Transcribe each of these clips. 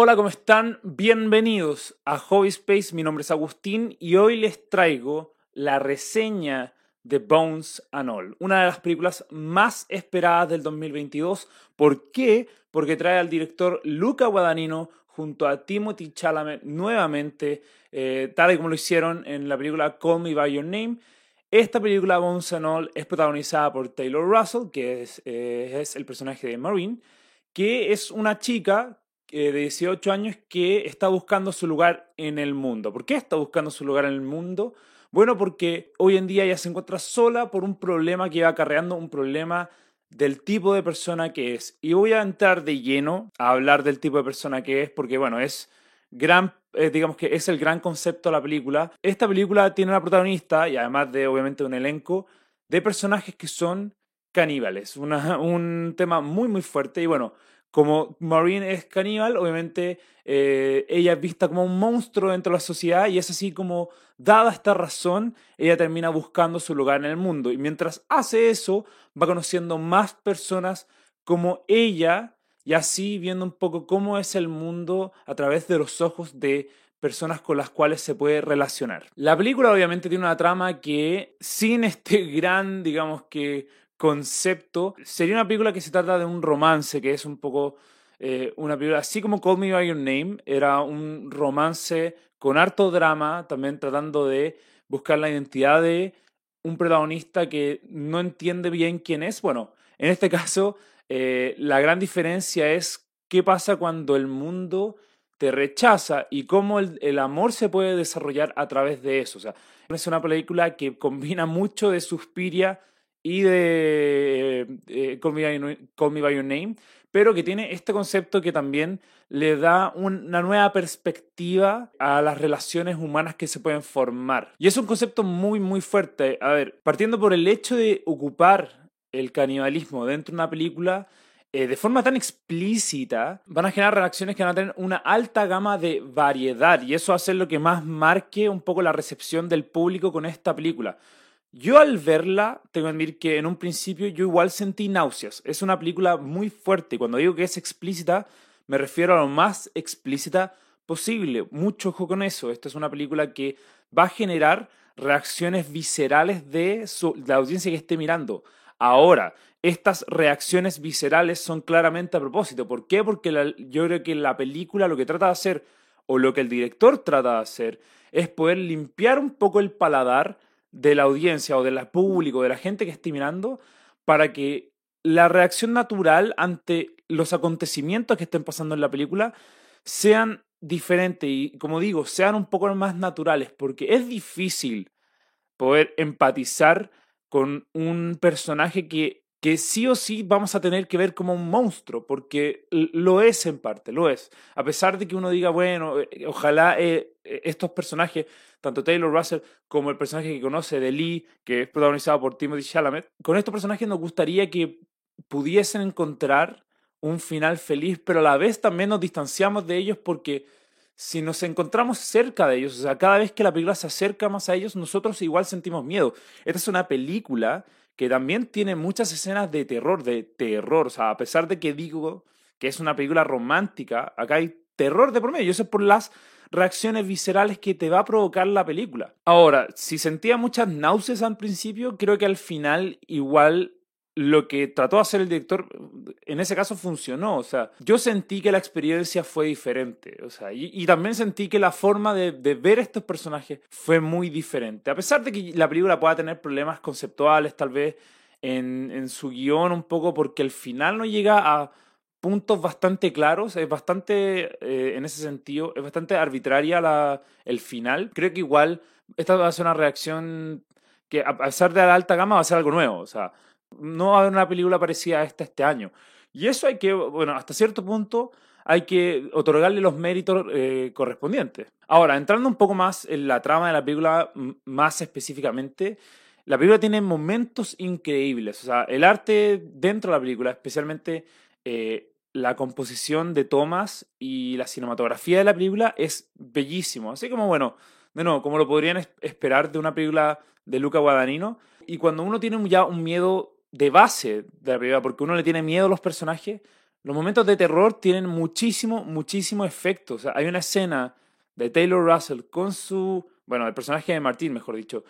Hola, ¿cómo están? Bienvenidos a Hobby Space. Mi nombre es Agustín y hoy les traigo la reseña de Bones and All, una de las películas más esperadas del 2022. ¿Por qué? Porque trae al director Luca Guadagnino junto a Timothy Chalamet nuevamente, eh, tal y como lo hicieron en la película Call Me By Your Name. Esta película, Bones and All, es protagonizada por Taylor Russell, que es, eh, es el personaje de Marine, que es una chica de 18 años que está buscando su lugar en el mundo. ¿Por qué está buscando su lugar en el mundo? Bueno, porque hoy en día ella se encuentra sola por un problema que va acarreando, un problema del tipo de persona que es. Y voy a entrar de lleno a hablar del tipo de persona que es, porque bueno, es gran, eh, digamos que es el gran concepto de la película. Esta película tiene una protagonista, y además de obviamente un elenco, de personajes que son caníbales. un tema muy, muy fuerte. Y bueno, como Maureen es caníbal, obviamente eh, ella es vista como un monstruo dentro de la sociedad y es así como, dada esta razón, ella termina buscando su lugar en el mundo. Y mientras hace eso, va conociendo más personas como ella y así viendo un poco cómo es el mundo a través de los ojos de personas con las cuales se puede relacionar. La película obviamente tiene una trama que sin este gran, digamos que concepto. Sería una película que se trata de un romance, que es un poco eh, una película, así como Call Me By Your Name, era un romance con harto drama, también tratando de buscar la identidad de un protagonista que no entiende bien quién es. Bueno, en este caso, eh, la gran diferencia es qué pasa cuando el mundo te rechaza y cómo el, el, amor se puede desarrollar a través de eso. O sea, es una película que combina mucho de Suspiria y de eh, Call, Me By Your Name, pero que tiene este concepto que también le da una nueva perspectiva a las relaciones humanas que se pueden formar. Y es un concepto muy, muy fuerte. A ver, partiendo por el hecho de ocupar el canibalismo dentro de una película, eh, de forma tan explícita, van a generar reacciones que van a tener una alta gama de variedad y eso va a ser lo que más marque un poco la recepción del público con esta película. Yo al verla, tengo que admitir que en un principio yo igual sentí náuseas. Es una película muy fuerte cuando digo que es explícita, me refiero a lo más explícita posible. Mucho ojo con eso. Esta es una película que va a generar reacciones viscerales de, la audiencia que esté mirando. Ahora, estas reacciones viscerales son claramente a propósito. ¿Por qué? Porque yo creo que la película lo que trata de hacer, o lo que el director trata de hacer, es poder limpiar un poco el paladar de la audiencia o del público, de la gente que esté mirando, para que la reacción natural ante los acontecimientos que estén pasando en la película sean diferentes y, como digo, sean un poco más naturales, porque es difícil poder empatizar con un personaje que, que sí o sí vamos a tener que ver como un monstruo, porque lo es en parte, lo es. A pesar de que uno diga, bueno, eh, ojalá eh, eh, estos personajes tanto Taylor Russell como el personaje que conoce de Lee, que es protagonizado por Timothy Chalamet, con estos personajes nos gustaría que pudiesen encontrar un final feliz, pero a la vez también nos distanciamos de ellos porque si nos encontramos cerca de ellos, o sea, cada vez que la película se acerca más a ellos, nosotros igual sentimos miedo. Esta es una película que también tiene muchas escenas de terror, de terror, o sea, a pesar de que digo que es una película romántica, acá hay terror de promedio, eso es por las reacciones viscerales que te va a provocar la película. Ahora, si sentía muchas náuseas al principio, creo que al final igual lo que trató de hacer el director en ese caso funcionó. O sea, yo sentí que la experiencia fue diferente. O sea, y, también sentí que la forma de, de, ver estos personajes fue muy diferente. A pesar de que la película pueda tener problemas conceptuales, tal vez en, en su guion un poco, porque al final no llega a puntos bastante claros, es bastante, eh, en ese sentido, es bastante arbitraria la, el final. Creo que igual esta va a ser una reacción que a pesar de la alta gama va a ser algo nuevo, o sea, no va a haber una película parecida a esta este año. Y eso hay que, bueno, hasta cierto punto hay que otorgarle los méritos eh, correspondientes. Ahora, entrando un poco más en la trama de la película, más específicamente, la película tiene momentos increíbles, o sea, el arte dentro de la película, especialmente eh, la composición de tomas y la cinematografía de la película es bellísimo. Así como, bueno, de como lo podrían esperar de una película de Luca Guadagnino. Y cuando uno tiene ya un miedo de base de la película, porque uno le tiene miedo a los personajes, los momentos de terror tienen muchísimo, muchísimo efecto. O sea, hay una escena de Taylor Russell con su, bueno, el personaje de Martín, mejor dicho,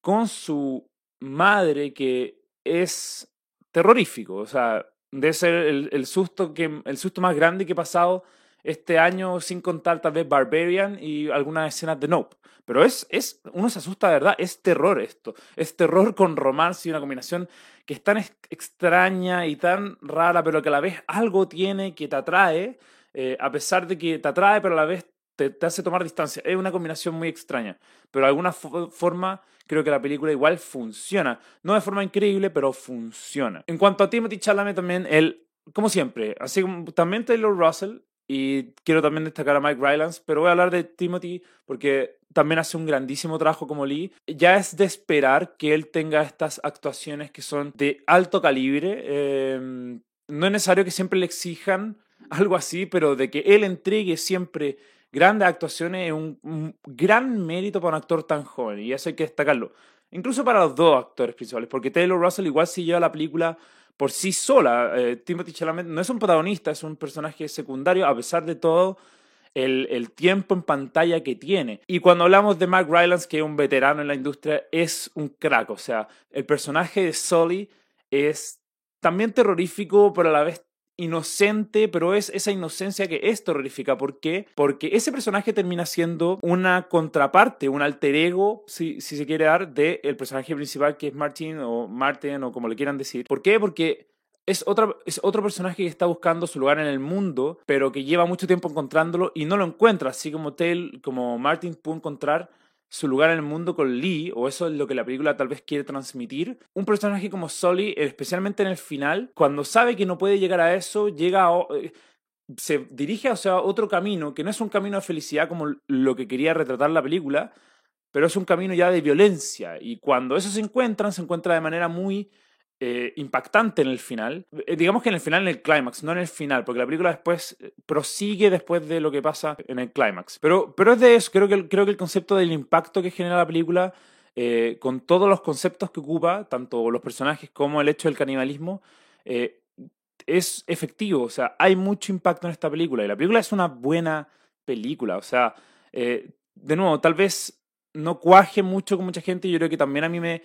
con su madre que es terrorífico. O sea, debe ser el, susto, que, el susto más grande que he pasado este año, sin contar tal vez Barbarian y algunas escenas de Nope. Pero es, es, uno se asusta de verdad, es terror esto. Es terror con romance y una combinación que es tan extraña y tan rara, pero que a la vez algo tiene que te atrae, eh, a pesar de que te atrae, pero a la vez te, te, hace tomar distancia. Es una combinación muy extraña, pero de alguna forma creo que la película igual funciona. No de forma increíble, pero funciona. En cuanto a Timothy Chalamet también, él, como siempre, así como también Taylor Russell, y quiero también destacar a Mike Rylance, pero voy a hablar de Timothy porque también hace un grandísimo trabajo como Lee. Ya es de esperar que él tenga estas actuaciones que son de alto calibre. Em, no es necesario que siempre le exijan algo así, pero de que él entregue siempre grandes actuaciones es un, gran mérito para un actor tan joven y eso hay que destacarlo. Incluso para los dos actores principales, porque Taylor Russell igual si lleva la película por sí sola. Eh, Timothy Chalamet no es un protagonista, es un personaje secundario, a pesar de todo el, tiempo en pantalla que tiene. Y cuando hablamos de Mark Rylance, que es un veterano en la industria, es un crack. O sea, el personaje de Sully es también terrorífico, pero a la vez inocente, pero es esa inocencia que es terrorífica. ¿Por qué? Porque ese personaje termina siendo una contraparte, un alter ego, si, se quiere dar, del el personaje principal que es Martin o Martin o como le quieran decir. ¿Por qué? Porque es, otra, es otro personaje que está buscando su lugar en el mundo, pero que lleva mucho tiempo encontrándolo y no lo encuentra, así como Tail, como Martin pudo encontrar su lugar en el mundo con Lee, o eso es lo que la película tal vez quiere transmitir. Un personaje como Sully, especialmente en el final, cuando sabe que no puede llegar a eso, llega a, eh, se dirige hacia otro camino, que no es un camino de felicidad como lo que quería retratar la película, pero es un camino ya de violencia. Y cuando eso se encuentran, se encuentra de manera muy eh, impactante en el final. Eh, digamos que en el final, en el clímax, no en el final, porque la película después eh, prosigue después de lo que pasa en el clímax. Pero, pero es de eso, creo que, creo que el concepto del impacto que genera la película, con todos los conceptos que ocupa, tanto los personajes como el hecho del canibalismo, es efectivo. O sea, hay mucho impacto en esta película y la película es una buena película. O sea, de nuevo, tal vez no cuaje mucho con mucha gente yo creo que también a mí me,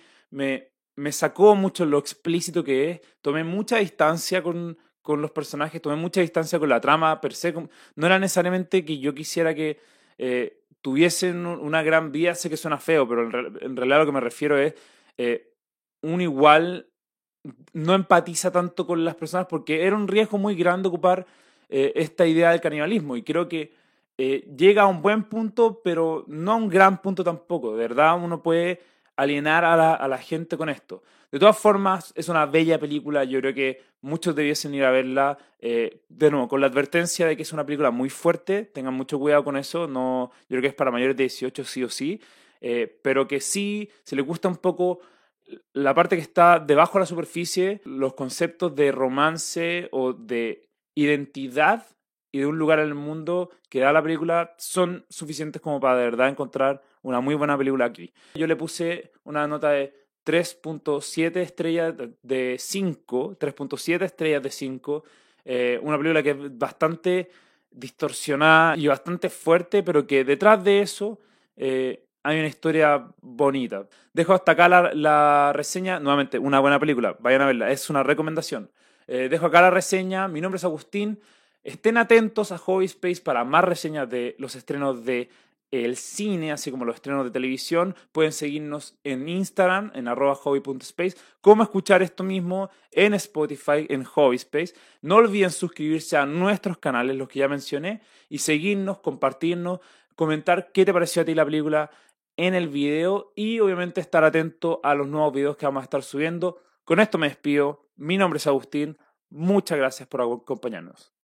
me sacó mucho lo explícito que es. Tomé mucha distancia con, con los personajes, tomé mucha distancia con la trama per se. No era necesariamente que yo quisiera que eh, tuviesen una gran vida, sé que suena feo, pero en, realidad lo que me refiero es eh, un igual no empatiza tanto con las personas porque era un riesgo muy grande ocupar eh, esta idea del canibalismo y creo que llega a un buen punto, pero no a un gran punto tampoco. De verdad, uno puede alienar a la, gente con esto. De todas formas, es una bella película, yo creo que muchos debiesen ir a verla, eh, de nuevo, con la advertencia de que es una película muy fuerte, tengan mucho cuidado con eso, no, yo creo que es para mayores de 18 sí o sí, eh, pero que sí, si les gusta un poco la parte que está debajo de la superficie, los conceptos de romance o de identidad y de un lugar en el mundo que da la película son suficientes como para de verdad encontrar una muy buena película aquí. Yo le puse una nota de 3.7 estrellas de 5, 3.7 estrellas de 5, eh, una película que es bastante distorsionada y bastante fuerte, pero que detrás de eso eh, hay una historia bonita. Dejo hasta acá la, reseña, nuevamente, una buena película, vayan a verla, es una recomendación. Eh, dejo acá la reseña, mi nombre es Agustín, Estén atentos a Hobby Space para más reseñas de los estrenos de el cine, así como los estrenos de televisión. Pueden seguirnos en Instagram, en arroba hobby.space, como escuchar esto mismo en Spotify, en Hobby Space. No olviden suscribirse a nuestros canales, los que ya mencioné, y seguirnos, compartirnos, comentar qué te pareció a ti la película en el video y obviamente estar atento a los nuevos videos que vamos a estar subiendo. Con esto me despido. Mi nombre es Agustín. Muchas gracias por acompañarnos.